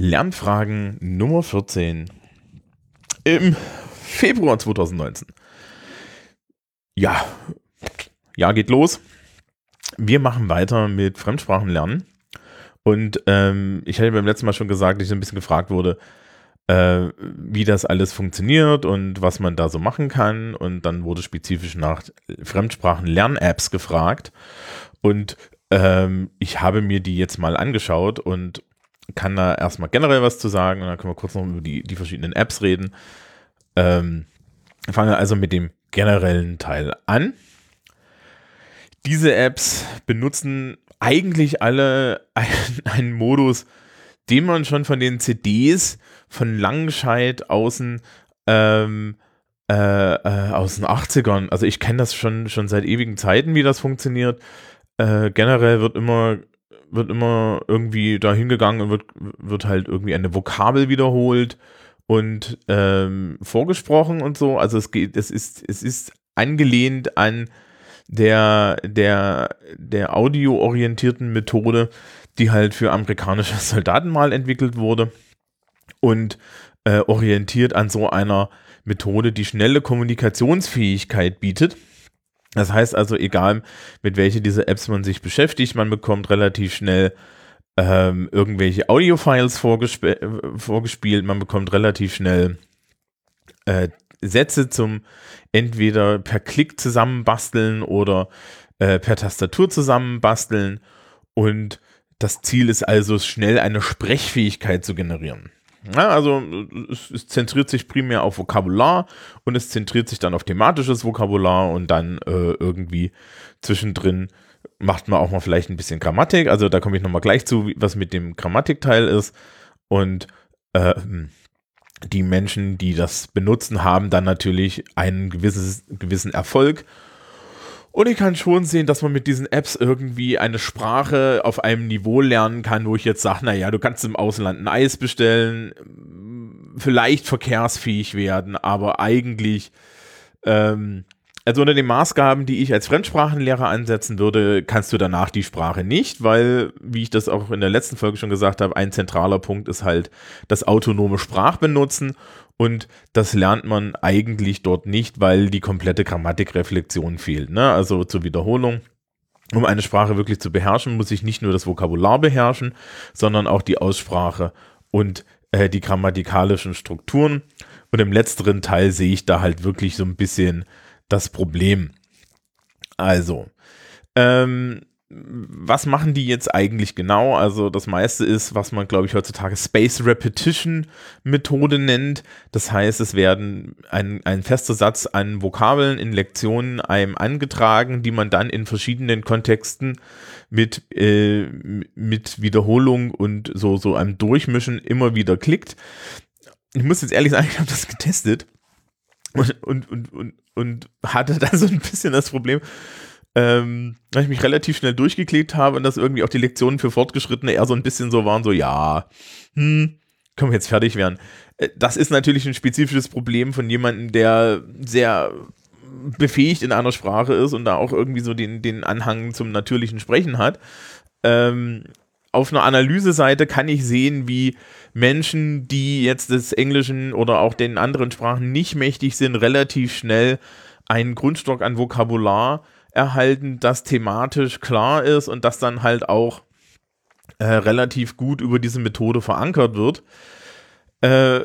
Lernfragen Nummer 14 im Februar 2019. Ja, ja, geht los. Wir machen weiter mit Fremdsprachenlernen. Und ähm, ich hatte beim letzten Mal schon gesagt, dass ich ein bisschen gefragt wurde, äh, wie das alles funktioniert und was man da so machen kann. Und dann wurde spezifisch nach Fremdsprachen-Lern-Apps gefragt. Und ähm, ich habe mir die jetzt mal angeschaut und kann da erstmal generell was zu sagen und dann können wir kurz noch über die, die verschiedenen Apps reden. Ähm, fangen wir also mit dem generellen Teil an. Diese Apps benutzen eigentlich alle einen, Modus, den man schon von den CDs von Langenscheid außen ähm, äh, äh, aus den 80ern, also ich kenne das schon, schon seit ewigen Zeiten, wie das funktioniert. Äh, generell wird immer, wird immer irgendwie da hingegangen und wird, wird halt irgendwie eine Vokabel wiederholt und ähm, vorgesprochen und so. Also es geht, es ist, es ist angelehnt an der, der, der audioorientierten Methode, die halt für amerikanische Soldaten mal entwickelt wurde und äh, orientiert an so einer Methode, die schnelle Kommunikationsfähigkeit bietet. Das heißt also, egal mit welcher dieser Apps man sich beschäftigt, man bekommt relativ schnell ähm, irgendwelche Audio-Files vorgesp vorgespielt, man bekommt relativ schnell äh, Sätze zum entweder per Klick zusammenbasteln oder äh, per Tastatur zusammenbasteln und das Ziel ist also, schnell eine Sprechfähigkeit zu generieren. Ja, also es, es, zentriert sich primär auf Vokabular und es zentriert sich dann auf thematisches Vokabular und dann äh, irgendwie zwischendrin macht man auch mal vielleicht ein bisschen Grammatik. Also da komme ich nochmal gleich zu, was mit dem Grammatikteil ist. Und äh, die Menschen, die das benutzen, haben dann natürlich einen gewisses, gewissen Erfolg. Und ich kann schon sehen, dass man mit diesen Apps irgendwie eine Sprache auf einem Niveau lernen kann, wo ich jetzt sage, naja, du kannst im Ausland ein Eis bestellen, vielleicht verkehrsfähig werden, aber eigentlich ähm, also unter den Maßgaben, die ich als Fremdsprachenlehrer ansetzen würde, kannst du danach die Sprache nicht, weil, wie ich das auch in der letzten Folge schon gesagt habe, ein zentraler Punkt ist halt das autonome Sprachbenutzen und das lernt man eigentlich dort nicht, weil die komplette Grammatikreflexion fehlt. Ne? Also zur Wiederholung. Um eine Sprache wirklich zu beherrschen, muss ich nicht nur das Vokabular beherrschen, sondern auch die Aussprache und äh, die grammatikalischen Strukturen. Und im letzteren Teil sehe ich da halt wirklich so ein bisschen das Problem. Also, ähm, was machen die jetzt eigentlich genau? Also das meiste ist, was man, glaube ich, heutzutage Space Repetition Methode nennt. Das heißt, es werden ein, ein fester Satz an Vokabeln in Lektionen einem angetragen, die man dann in verschiedenen Kontexten mit, äh, mit Wiederholung und so, so einem Durchmischen immer wieder klickt. Ich muss jetzt ehrlich sagen, ich habe das getestet und, und, und, und, und hatte da so ein bisschen das Problem, ähm, dass ich mich relativ schnell durchgeklebt habe und dass irgendwie auch die Lektionen für Fortgeschrittene eher so ein bisschen so waren, so ja, hm, können wir jetzt fertig werden. Äh, das ist natürlich ein spezifisches Problem von jemandem, der sehr befähigt in einer Sprache ist und da auch irgendwie so den, den Anhang zum natürlichen Sprechen hat. Ähm, auf einer Analyseseite kann ich sehen, wie Menschen, die jetzt des Englischen oder auch den anderen Sprachen nicht mächtig sind, relativ schnell einen Grundstock an Vokabular erhalten, das thematisch klar ist und das dann halt auch äh, relativ gut über diese Methode verankert wird. Äh,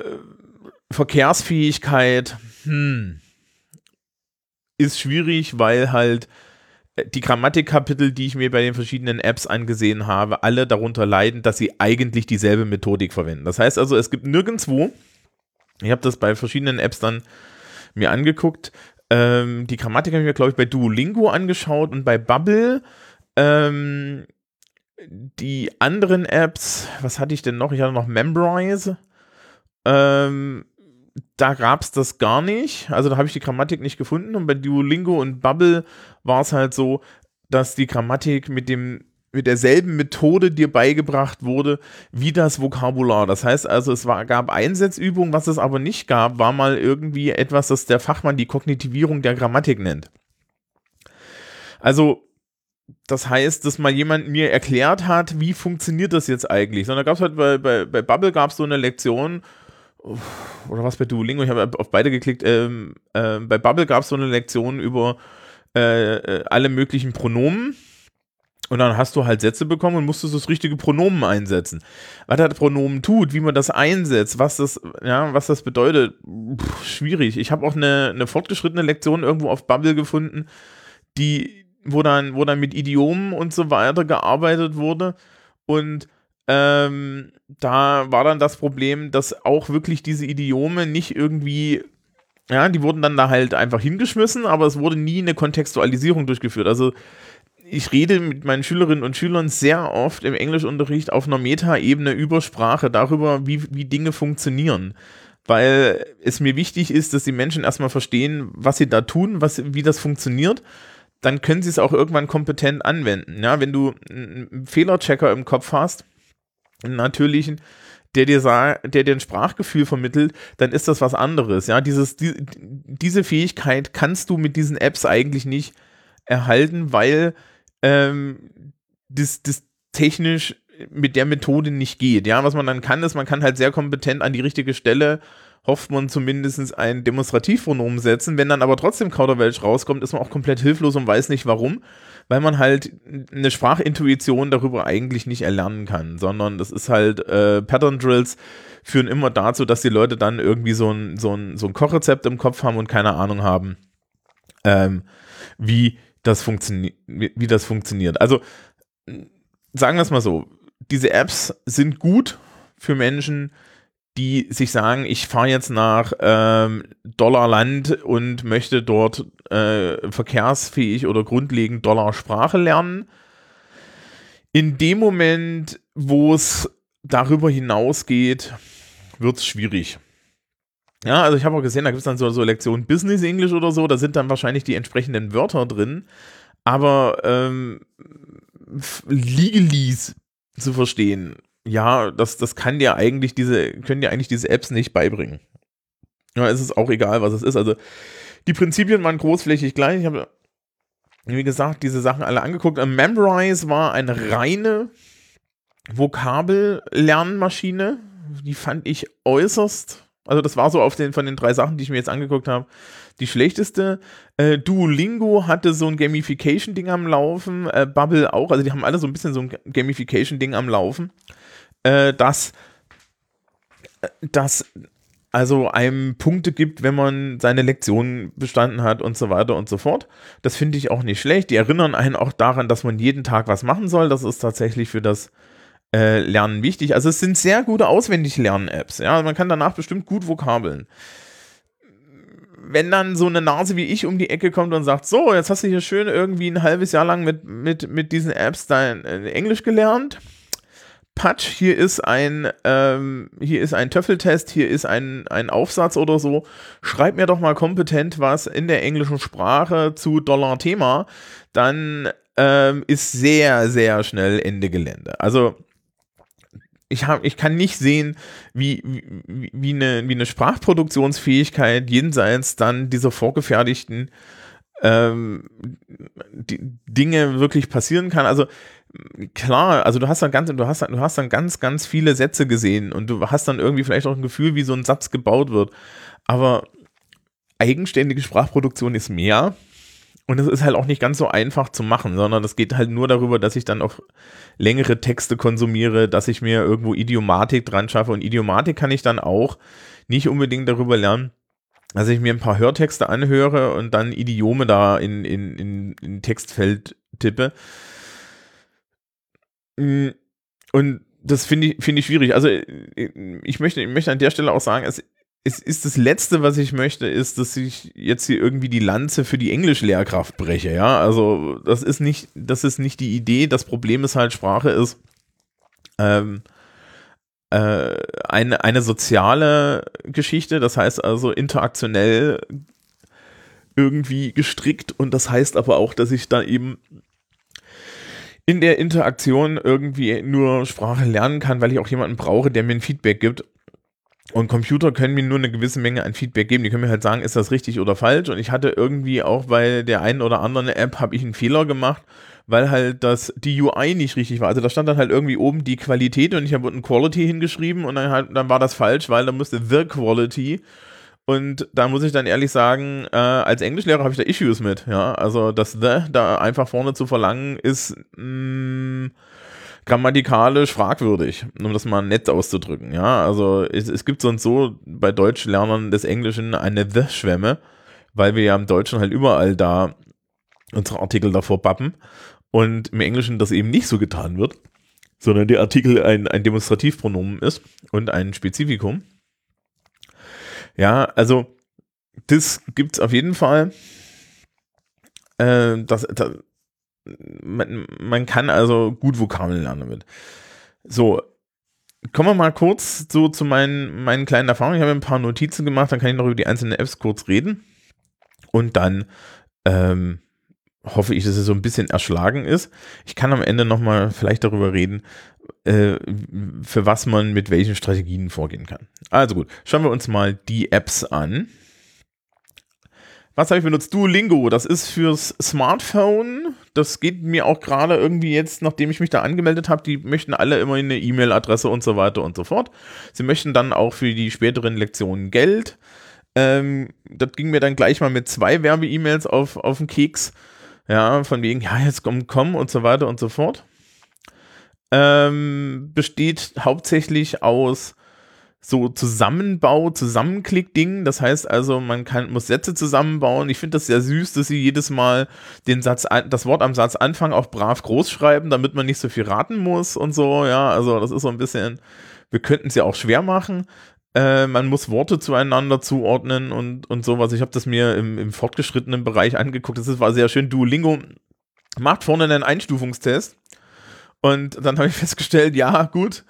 Verkehrsfähigkeit, hm, ist schwierig, weil halt die Grammatikkapitel, die ich mir bei den verschiedenen Apps angesehen habe, alle darunter leiden, dass sie eigentlich dieselbe Methodik verwenden. Das heißt also, es gibt nirgendwo, ich habe das bei verschiedenen Apps dann mir angeguckt, ähm, die Grammatik habe ich mir, glaube ich, bei Duolingo angeschaut und bei Bubble. Ähm, die anderen Apps, was hatte ich denn noch? Ich hatte noch Memrise. Ähm, da gab es das gar nicht. Also da habe ich die Grammatik nicht gefunden. Und bei Duolingo und Bubble war es halt so, dass die Grammatik mit dem mit derselben Methode dir beigebracht wurde wie das Vokabular. Das heißt also, es war, gab Einsatzübungen, was es aber nicht gab, war mal irgendwie etwas, das der Fachmann die Kognitivierung der Grammatik nennt. Also das heißt, dass mal jemand mir erklärt hat, wie funktioniert das jetzt eigentlich. Sondern gab es halt bei, bei, bei Bubble gab es so eine Lektion, oder was bei Duolingo, ich habe auf beide geklickt, ähm, äh, bei Bubble gab es so eine Lektion über äh, äh, alle möglichen Pronomen. Und dann hast du halt Sätze bekommen und musstest das richtige Pronomen einsetzen. Was das Pronomen tut, wie man das einsetzt, was das, ja, was das bedeutet, pff, schwierig. Ich habe auch eine, eine fortgeschrittene Lektion irgendwo auf Bubble gefunden, die, wo dann, wo dann mit Idiomen und so weiter gearbeitet wurde. Und ähm, da war dann das Problem, dass auch wirklich diese Idiome nicht irgendwie, ja, die wurden dann da halt einfach hingeschmissen, aber es wurde nie eine Kontextualisierung durchgeführt. Also ich rede mit meinen Schülerinnen und Schülern sehr oft im Englischunterricht auf einer Metaebene über Sprache, darüber, wie, wie Dinge funktionieren. Weil es mir wichtig ist, dass die Menschen erstmal verstehen, was sie da tun, was, wie das funktioniert. Dann können sie es auch irgendwann kompetent anwenden. Ja, wenn du einen Fehlerchecker im Kopf hast, einen natürlichen, der dir der dir ein Sprachgefühl vermittelt, dann ist das was anderes. Ja, dieses, die, diese Fähigkeit kannst du mit diesen Apps eigentlich nicht erhalten, weil ähm, das, das technisch mit der Methode nicht geht. Ja, was man dann kann, ist, man kann halt sehr kompetent an die richtige Stelle hofft man zumindest ein Demonstrativpronomen setzen. Wenn dann aber trotzdem Kauderwelsch rauskommt, ist man auch komplett hilflos und weiß nicht warum weil man halt eine Sprachintuition darüber eigentlich nicht erlernen kann, sondern das ist halt äh, Pattern Drills führen immer dazu, dass die Leute dann irgendwie so ein, so ein, so ein Kochrezept im Kopf haben und keine Ahnung haben, ähm, wie das funktioniert, wie das funktioniert. Also sagen wir es mal so, diese Apps sind gut für Menschen, die sich sagen, ich fahre jetzt nach ähm, Dollarland und möchte dort äh, verkehrsfähig oder grundlegend Dollarsprache lernen. In dem Moment, wo es darüber hinausgeht, wird es schwierig. Ja, also ich habe auch gesehen, da gibt es dann so, so Lektionen Business English oder so, da sind dann wahrscheinlich die entsprechenden Wörter drin, aber ähm, Legalese zu verstehen ja, das, das kann dir eigentlich diese, können dir eigentlich diese Apps nicht beibringen. Ja, es ist auch egal, was es ist. Also die Prinzipien waren großflächig gleich. Ich habe, wie gesagt, diese Sachen alle angeguckt. Memrise war eine reine Vokabellernmaschine. Die fand ich äußerst, also das war so auf den, von den drei Sachen, die ich mir jetzt angeguckt habe, die schlechteste. Äh, Duolingo hatte so ein Gamification-Ding am Laufen, äh, Bubble auch, also die haben alle so ein bisschen so ein Gamification-Ding am Laufen äh, dass, dass also einem Punkte gibt, wenn man seine Lektionen bestanden hat und so weiter und so fort. Das finde ich auch nicht schlecht. Die erinnern einen auch daran, dass man jeden Tag was machen soll. Das ist tatsächlich für das äh, Lernen wichtig. Also es sind sehr gute auswendig Lernen-Apps. Ja, man kann danach bestimmt gut Vokabeln. Wenn dann so eine Nase wie ich um die Ecke kommt und sagt, so, jetzt hast du hier schön irgendwie ein halbes Jahr lang mit, mit, mit diesen Apps dein äh, Englisch gelernt, Patsch, hier ist ein, ähm, hier ist ein Töffeltest, hier ist ein, ein Aufsatz oder so. Schreib mir doch mal kompetent was in der englischen Sprache zu Dollar-Thema. Dann ähm, ist sehr, sehr schnell Ende Gelände. Also ich, hab, ich kann nicht sehen, wie, wie, wie, eine, wie eine Sprachproduktionsfähigkeit jenseits dann dieser vorgefertigten ähm, Dinge wirklich passieren kann. Also klar, also du hast dann ganz, du hast, du hast dann ganz, ganz viele Sätze gesehen und du hast dann irgendwie vielleicht auch ein Gefühl, wie so ein Satz gebaut wird. Aber eigenständige Sprachproduktion ist mehr. Und es ist halt auch nicht ganz so einfach zu machen, sondern es geht halt nur darüber, dass ich dann auch längere Texte konsumiere, dass ich mir irgendwo Idiomatik dran schaffe. Und Idiomatik kann ich dann auch nicht unbedingt darüber lernen, dass ich mir ein paar Hörtexte anhöre und dann Idiome da in, in, in, in Textfeld tippe, Mm, und das finde ich, finde ich schwierig. Also äh, ich möchte, ich möchte an der Stelle auch sagen, es, es ist das Letzte, was ich möchte, ist, dass ich jetzt hier irgendwie die Lanze für die Englischlehrkraft breche. Ja, also das ist nicht, das ist nicht die Idee. Das Problem ist halt, Sprache ist ähm, äh, eine, eine soziale Geschichte. Das heißt also interaktionell irgendwie gestrickt und das heißt aber auch, dass ich da eben in der Interaktion irgendwie nur Sprache lernen kann, weil ich auch jemanden brauche, der mir ein Feedback gibt. Und Computer können mir nur eine gewisse Menge an Feedback geben. Die können mir halt sagen, ist das richtig oder falsch. Und ich hatte irgendwie auch bei der einen oder anderen App habe ich einen Fehler gemacht, weil halt das, die UI nicht richtig war. Also da stand dann halt irgendwie oben die Qualität und ich habe unten Quality hingeschrieben und dann, halt, dann war das falsch, weil da musste The Quality. Und da muss ich dann ehrlich sagen, äh, als Englischlehrer habe ich da Issues mit. Ja, also das The da einfach vorne zu verlangen, ist mh, mm, grammatikalisch fragwürdig, um das mal nett auszudrücken. Ja, also es, es gibt so und so bei Deutschlernern des Englischen eine The-Schwemme, weil wir ja im Deutschen halt überall da unsere Artikel davor bappen und im Englischen das eben nicht so getan wird, sondern der Artikel ein, ein Demonstrativpronomen ist und ein Spezifikum. Ja, also das gibt es auf jeden Fall. Äh, das, das, man, man kann also gut Vokabeln lernen damit. So, kommen wir mal kurz so zu meinen, meinen kleinen Erfahrungen. Ich habe ein paar Notizen gemacht, dann kann ich noch über die einzelnen Apps kurz reden. Und dann ähm, hoffe ich, dass es so ein bisschen erschlagen ist. Ich kann am Ende nochmal vielleicht darüber reden, äh, für was man mit welchen Strategien vorgehen kann. Also gut, schauen wir uns mal die Apps an. Was habe ich benutzt? Duolingo, das ist fürs Smartphone. Das geht mir auch gerade irgendwie jetzt, nachdem ich mich da angemeldet habe, die möchten alle immer eine E-Mail-Adresse und so weiter und so fort. Sie möchten dann auch für die späteren Lektionen Geld. Ähm, das ging mir dann gleich mal mit zwei Werbe-E-Mails auf, auf den Keks. Ja, von wegen, ja, jetzt komm, komm und so weiter und so fort. Ähm, besteht hauptsächlich aus so Zusammenbau, Zusammenklick-Dingen. Das heißt also, man kann, muss Sätze zusammenbauen. Ich finde das sehr süß, dass sie jedes Mal den Satz, das Wort am Satzanfang auch brav groß schreiben, damit man nicht so viel raten muss und so. Ja, also das ist so ein bisschen, wir könnten es ja auch schwer machen. Äh, man muss Worte zueinander zuordnen und, und sowas. Ich habe das mir im, im fortgeschrittenen Bereich angeguckt. Das war sehr schön. Duolingo macht vorne einen Einstufungstest. Und dann habe ich festgestellt, ja, gut,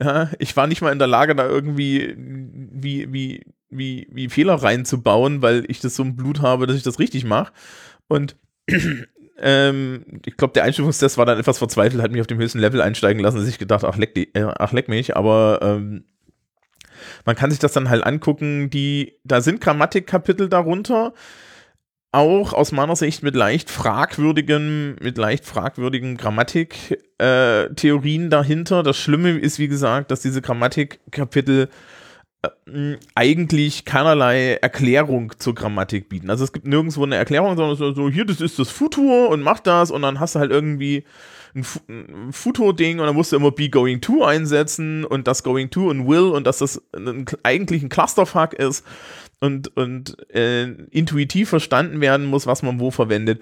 ja, ich war nicht mal in der Lage, da irgendwie wie, wie, wie, wie Fehler reinzubauen, weil ich das so im Blut habe, dass ich das richtig mache. Und ähm, ich glaube, der Einstufungstest war dann etwas verzweifelt, hat mich auf dem höchsten Level einsteigen lassen, dass ich gedacht, ach leck, die, äh, ach leck mich, aber ähm, man kann sich das dann halt angucken, die, da sind Grammatikkapitel darunter, auch aus meiner Sicht mit leicht fragwürdigen, mit leicht fragwürdigen Grammatiktheorien äh, dahinter. Das Schlimme ist, wie gesagt, dass diese Grammatikkapitel äh, eigentlich keinerlei Erklärung zur Grammatik bieten. Also es gibt nirgendwo eine Erklärung, sondern so, hier, das ist das Futur und mach das und dann hast du halt irgendwie ein, Futur-Ding und dann musst du immer be going to einsetzen und das going to und will und dass das ein, eigentlich ein Clusterfuck ist und, und äh, intuitiv verstanden werden muss, was man wo verwendet.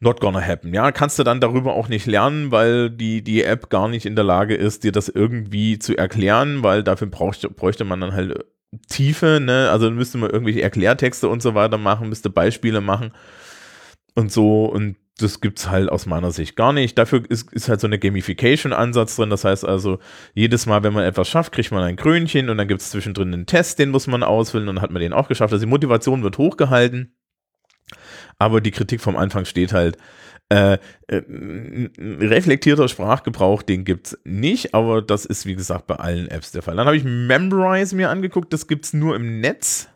Not gonna happen. Ja, kannst du dann darüber auch nicht lernen, weil die, die App gar nicht in der Lage ist, dir das irgendwie zu erklären, weil dafür brauchte, bräuchte man dann halt Tiefe, ne? Also müsste man irgendwelche Erklärtexte und so weiter machen, müsste Beispiele machen und so und das gibt es halt aus meiner Sicht gar nicht. Dafür ist, ist halt so eine Gamification-Ansatz drin. Das heißt also, jedes Mal, wenn man etwas schafft, kriegt man ein Krönchen und dann gibt es zwischendrin einen Test, den muss man ausfüllen und dann hat man den auch geschafft. Also die Motivation wird hochgehalten. Aber die Kritik vom Anfang steht halt, äh, äh, reflektierter Sprachgebrauch, den gibt es nicht, aber das ist wie gesagt bei allen Apps der Fall. Dann habe ich Memorize mir angeguckt, das gibt es nur im Netz.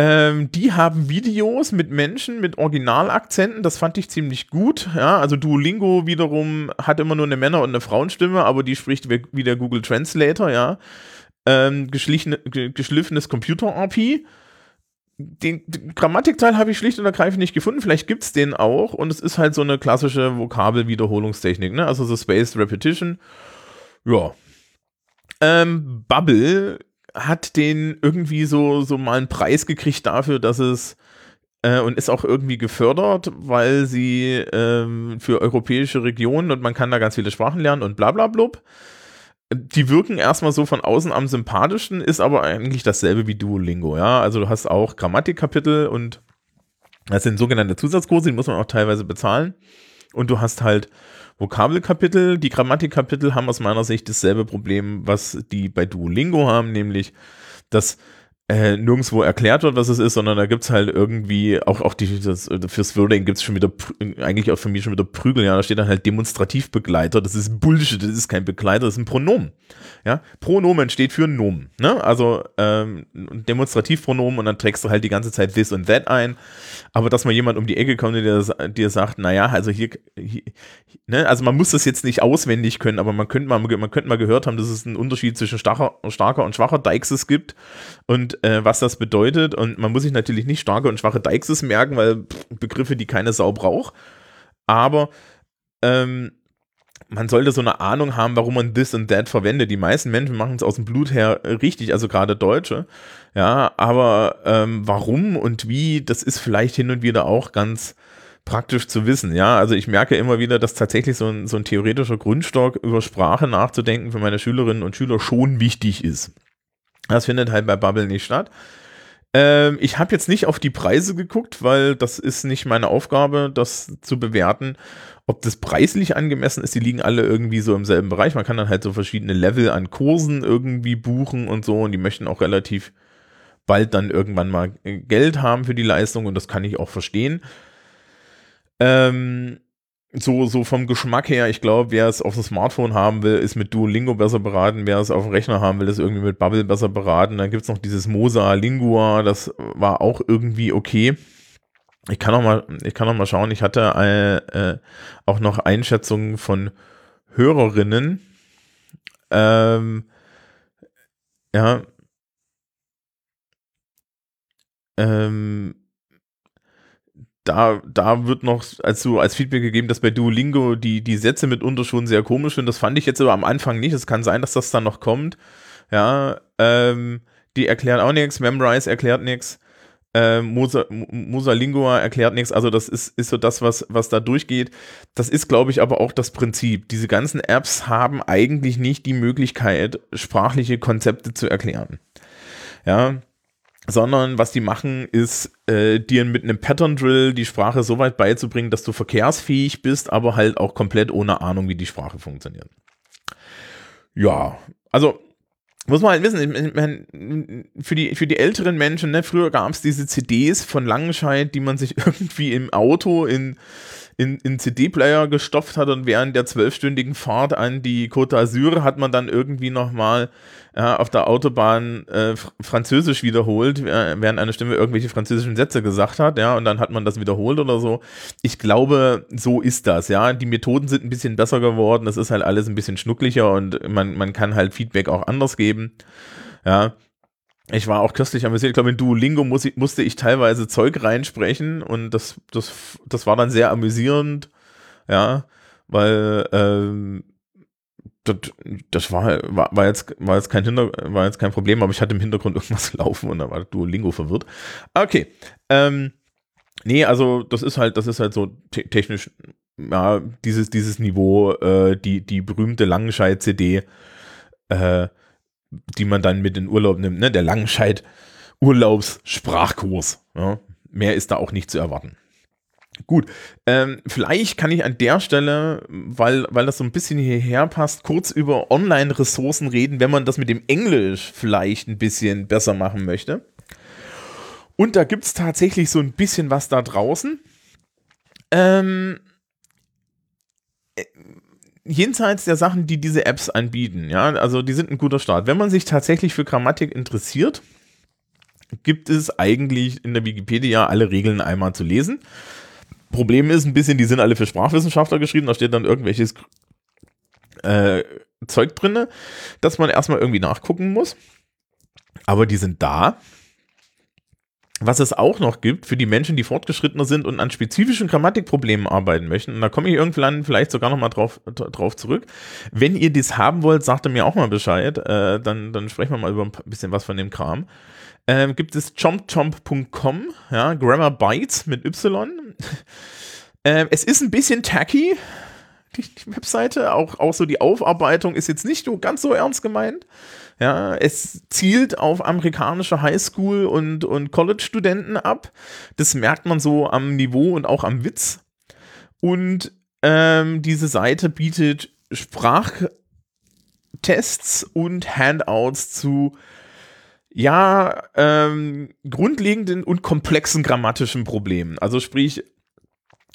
Ähm, die haben Videos mit Menschen mit Originalakzenten, das fand ich ziemlich gut. Ja, also Duolingo wiederum hat immer nur eine Männer- und eine Frauenstimme, aber die spricht wie der Google Translator, ja. Ähm, geschliffenes Computer-RP. Den, Grammatikteil habe ich schlicht und ergreifend nicht gefunden. Vielleicht gibt es den auch. Und es ist halt so eine klassische Vokabelwiederholungstechnik, ne? Also so Spaced Repetition. Ja. Ähm, Bubble hat den irgendwie so, so mal einen Preis gekriegt dafür, dass es äh, und ist auch irgendwie gefördert, weil sie ähm, für europäische Regionen und man kann da ganz viele Sprachen lernen und bla bla blub. Die wirken erstmal so von außen am sympathischen, ist aber eigentlich dasselbe wie Duolingo, ja. Also du hast auch Grammatikkapitel und das sind sogenannte Zusatzkurse, die muss man auch teilweise bezahlen. Und du hast halt Vokabelkapitel. Die Grammatikkapitel haben aus meiner Sicht dasselbe Problem, was die bei Duolingo haben, nämlich dass äh, nirgendwo erklärt wird, was es ist, sondern da gibt's halt irgendwie, auch, auch die, das, fürs Wording gibt's schon wieder, eigentlich auch für mich schon wieder Prügel, ja, da steht dann halt Demonstrativbegleiter, das ist Bullshit, das ist kein Begleiter, das ist ein Pronomen. Ja, Pronomen steht für Nomen, ne? Also ähm, Demonstrativpronomen und dann trägst du halt die ganze Zeit this und that ein. Aber dass mal jemand um die Ecke kommt und dir, sagt, naja, also hier, hier, ne, also man muss das jetzt nicht auswendig können, aber man könnte mal, man könnte mal gehört haben, dass es einen Unterschied zwischen starker, starker und schwacher Deixis gibt und äh, was das bedeutet. Und man muss sich natürlich nicht starke und schwache Deixis merken, weil pff, Begriffe, die keine Sau braucht. Aber ähm, man sollte so eine Ahnung haben, warum man this und that verwendet. Die meisten Menschen machen es aus dem Blut her richtig, also gerade Deutsche. Ja, aber ähm, warum und wie, das ist vielleicht hin und wieder auch ganz praktisch zu wissen. Ja, also ich merke immer wieder, dass tatsächlich so ein, so ein theoretischer Grundstock über Sprache nachzudenken für meine Schülerinnen und Schüler schon wichtig ist. Das findet halt bei Bubble nicht statt. Ähm, ich habe jetzt nicht auf die Preise geguckt, weil das ist nicht meine Aufgabe, das zu bewerten. Ob das preislich angemessen ist, die liegen alle irgendwie so im selben Bereich. Man kann dann halt so verschiedene Level an Kursen irgendwie buchen und so und die möchten auch relativ bald dann irgendwann mal Geld haben für die Leistung und das kann ich auch verstehen. Ähm, so, so vom Geschmack her, ich glaube, wer es auf dem Smartphone haben will, ist mit Duolingo besser beraten. Wer es auf dem Rechner haben will, ist irgendwie mit Bubble besser beraten. Dann gibt es noch dieses Mosa Lingua, das war auch irgendwie okay. Ich kann noch mal, ich kann noch mal schauen. Ich hatte äh, äh, auch noch Einschätzungen von Hörerinnen. Ähm, ja. Ähm, da, da wird noch als, so, als Feedback gegeben, dass bei Duolingo die, die Sätze mitunter schon sehr komisch sind. Das fand ich jetzt aber am Anfang nicht. Es kann sein, dass das dann noch kommt. Ja, ähm, die erklären auch nichts. Memrise erklärt nichts. Äh, Musa, Musa Lingua erklärt nichts. Also das ist, ist so das, was, was da durchgeht. Das ist, glaube ich, aber auch das Prinzip. Diese ganzen Apps haben eigentlich nicht die Möglichkeit, sprachliche Konzepte zu erklären. Ja, sondern was die machen, ist äh, dir mit einem Pattern Drill die Sprache so weit beizubringen, dass du verkehrsfähig bist, aber halt auch komplett ohne Ahnung, wie die Sprache funktioniert. Ja, also muss man halt wissen, ich mein, für, die, für die älteren Menschen, ne, früher gab es diese CDs von Langenscheid, die man sich irgendwie im Auto in, in, in CD-Player gestopft hat und während der zwölfstündigen Fahrt an die Côte d'Azur hat man dann irgendwie nochmal ja, auf der Autobahn äh, Französisch wiederholt, während eine Stimme irgendwelche französischen Sätze gesagt hat, ja, und dann hat man das wiederholt oder so. Ich glaube, so ist das, ja. Die Methoden sind ein bisschen besser geworden, das ist halt alles ein bisschen schnucklicher und man, man kann halt Feedback auch anders geben, ja. Ich war auch köstlich amüsiert. Ich glaube, in Duolingo muss ich, musste ich teilweise Zeug reinsprechen und das, das, das war dann sehr amüsierend, ja, weil ähm, das, das war, war, war, jetzt, war, jetzt kein Hinter, war jetzt kein Problem, aber ich hatte im Hintergrund irgendwas laufen und da war Duolingo verwirrt. Okay. Ähm, nee, also das ist halt, das ist halt so te technisch, ja, dieses, dieses Niveau, äh, die, die berühmte Langenscheid-CD, äh, die man dann mit in Urlaub nimmt, ne? Der Langenscheid Urlaubssprachkurs. Ja? Mehr ist da auch nicht zu erwarten. Gut, ähm, vielleicht kann ich an der Stelle, weil, weil das so ein bisschen hierher passt, kurz über Online-Ressourcen reden, wenn man das mit dem Englisch vielleicht ein bisschen besser machen möchte. Und da gibt es tatsächlich so ein bisschen was da draußen. Ähm, äh, jenseits der Sachen, die diese Apps anbieten, ja, also die sind ein guter Start. Wenn man sich tatsächlich für Grammatik interessiert, gibt es eigentlich in der Wikipedia alle Regeln einmal zu lesen. Problem ist ein bisschen, die sind alle für Sprachwissenschaftler geschrieben, da steht dann irgendwelches äh, Zeug drin, dass man erstmal irgendwie nachgucken muss. Aber die sind da. Was es auch noch gibt für die Menschen, die fortgeschrittener sind und an spezifischen Grammatikproblemen arbeiten möchten, und da komme ich irgendwann vielleicht sogar nochmal drauf, drauf zurück. Wenn ihr das haben wollt, sagt ihr mir auch mal Bescheid, äh, dann, dann sprechen wir mal über ein bisschen was von dem Kram ähm, gibt es chompchomp.com, ja, Grammar Bytes mit Y. ähm, es ist ein bisschen tacky, die, die, Webseite, auch, auch so die Aufarbeitung ist jetzt nicht so ganz so ernst gemeint. Ja, es zielt auf amerikanische Highschool- und, und College-Studenten ab. Das merkt man so am Niveau und auch am Witz. Und ähm, diese Seite bietet Sprachtests und Handouts zu Ja, ähm, grundlegenden und komplexen grammatischen Problemen. Also sprich,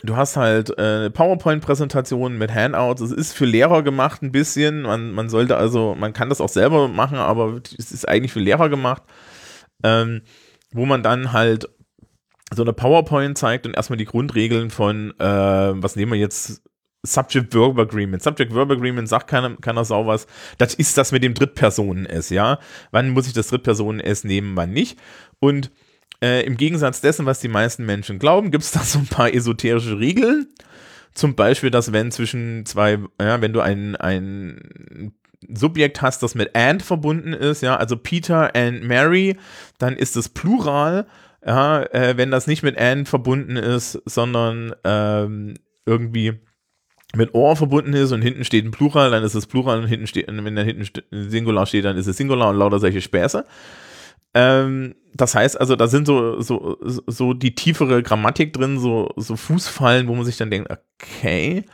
du hast halt äh, PowerPoint-Präsentationen mit Handouts. Es ist für Lehrer gemacht ein bisschen. Man, man sollte also, man kann das auch selber machen, aber es ist eigentlich für Lehrer gemacht, ähm, wo man dann halt so eine PowerPoint zeigt und erstmal die Grundregeln von, äh, was nehmen wir jetzt, Subject-Verb Agreement. Subject-Verb Agreement sagt keiner, keiner Sau was. Das ist das mit dem Drittpersonen-S, ja. Wann muss ich das Drittpersonen-S nehmen, wann nicht? Und äh, im Gegensatz dessen, was die meisten Menschen glauben, gibt es da so ein paar esoterische Regeln. Zum Beispiel, dass wenn zwischen zwei, ja, wenn du ein, ein Subjekt hast, das mit and verbunden ist, ja, also Peter and Mary, dann ist es Plural. Ja, äh, wenn das nicht mit and verbunden ist, sondern ähm, irgendwie mit Or verbunden ist und hinten steht ein Plural, dann ist es Plural und hinten steht, wenn da hinten Singular steht, dann ist es Singular und lauter solche Späße. Ähm, das heißt also, da sind so, so, so die tiefere Grammatik drin, so, so Fußfallen, wo man sich dann denkt, okay,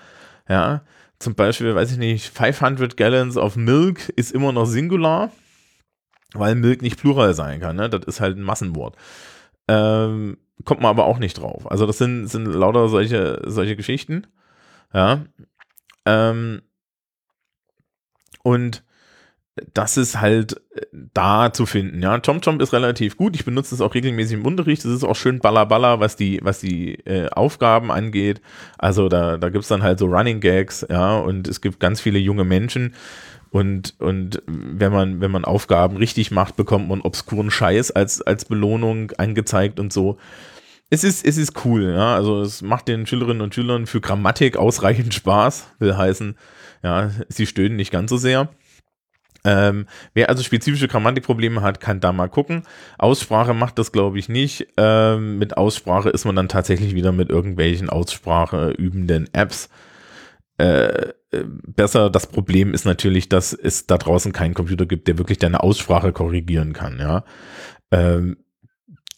ja, zum Beispiel, weiß ich nicht, 500 Gallons of Milk ist immer noch Singular, weil Milk nicht Plural sein kann, ne? Das ist halt ein Massenwort. Ähm, kommt man aber auch nicht drauf. Also das sind, sind lauter solche, solche Geschichten. Ja. Ähm, und das ist halt äh, da zu finden. Ja, TomTom ist relativ gut. Ich benutze es auch regelmäßig im Unterricht. Es ist auch schön ballerballer, was die, was die äh, Aufgaben angeht. Also da, da gibt es dann halt so Running Gags, ja, und es gibt ganz viele junge Menschen. Und, und wenn man, wenn man Aufgaben richtig macht, bekommt man obskuren Scheiß als, als Belohnung angezeigt und so es ist, es ist cool, ja. Also es macht den Schülerinnen und Schülern für Grammatik ausreichend Spaß, will heißen, ja, sie stöhnen nicht ganz so sehr. Ähm, wer also spezifische Grammatikprobleme hat, kann da mal gucken. Aussprache macht das, glaube ich, nicht. Ähm, mit Aussprache ist man dann tatsächlich wieder mit irgendwelchen Ausspracheübenden Apps äh, äh, besser. Das Problem ist natürlich, dass es da draußen keinen Computer gibt, der wirklich deine Aussprache korrigieren kann, ja. Ähm,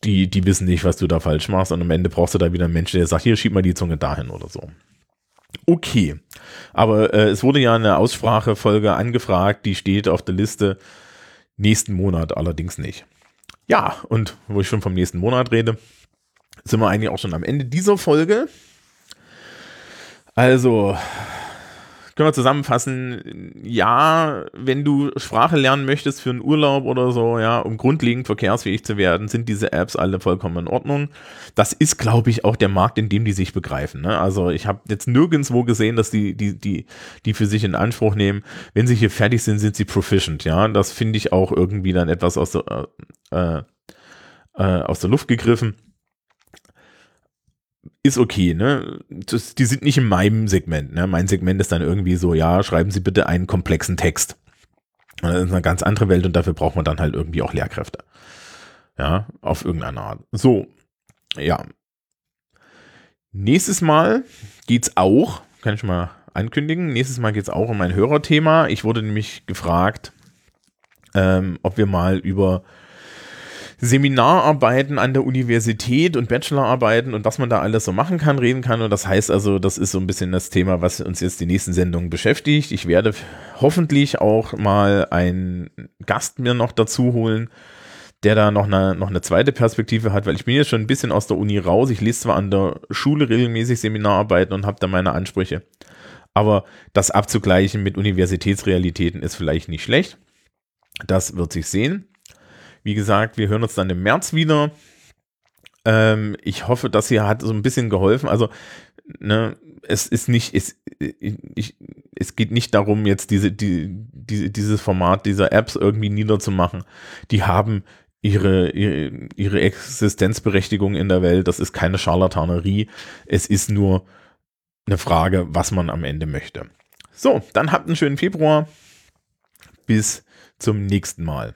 die, die wissen nicht, was du da falsch machst und am Ende brauchst du da wieder einen Menschen, der sagt, hier schieb mal die Zunge dahin oder so. Okay, aber äh, es wurde ja eine Aussprachefolge angefragt, die steht auf der Liste nächsten Monat allerdings nicht. Ja, und wo ich schon vom nächsten Monat rede, sind wir eigentlich auch schon am Ende dieser Folge. Also, können wir zusammenfassen, ja, wenn du Sprache lernen möchtest für einen Urlaub oder so, ja, um grundlegend verkehrsfähig zu werden, sind diese Apps alle vollkommen in Ordnung. Das ist, glaube ich, auch der Markt, in dem die sich begreifen. Ne? Also ich habe jetzt nirgendwo gesehen, dass die, die, die, die für sich in Anspruch nehmen, wenn sie hier fertig sind, sind sie proficient, ja. Das finde ich auch irgendwie dann etwas aus der, äh, äh, aus der Luft gegriffen ist okay, ne? Das, die sind nicht in meinem Segment, ne? Mein Segment ist dann irgendwie so, ja, schreiben Sie bitte einen komplexen Text. Das ist eine ganz andere Welt und dafür braucht man dann halt irgendwie auch Lehrkräfte. Ja, auf irgendeine Art. So, ja. Nächstes Mal geht's auch, kann ich mal ankündigen, nächstes Mal geht's auch um ein Hörerthema. Ich wurde nämlich gefragt, ähm, ob wir mal über Seminararbeiten an der Universität und Bachelorarbeiten und was man da alles so machen kann, reden kann. Und das heißt also, das ist so ein bisschen das Thema, was uns jetzt die nächsten Sendungen beschäftigt. Ich werde hoffentlich auch mal einen Gast mir noch dazu holen, der da noch eine, noch eine zweite Perspektive hat, weil ich bin jetzt schon ein bisschen aus der Uni raus. Ich lese zwar an der Schule regelmäßig Seminararbeiten und habe da meine Ansprüche, aber das abzugleichen mit Universitätsrealitäten ist vielleicht nicht schlecht. Das wird sich sehen. Wie gesagt, wir hören uns dann im März wieder. Ähm, ich hoffe, das hier hat so ein bisschen geholfen. Also, ne, es ist nicht, es, ich, es geht nicht darum, jetzt diese, die, diese, dieses Format dieser Apps irgendwie niederzumachen. Die haben ihre, ihre, ihre Existenzberechtigung in der Welt. Das ist keine Scharlatanerie. Es ist nur eine Frage, was man am Ende möchte. So, dann habt einen schönen Februar. Bis zum nächsten Mal.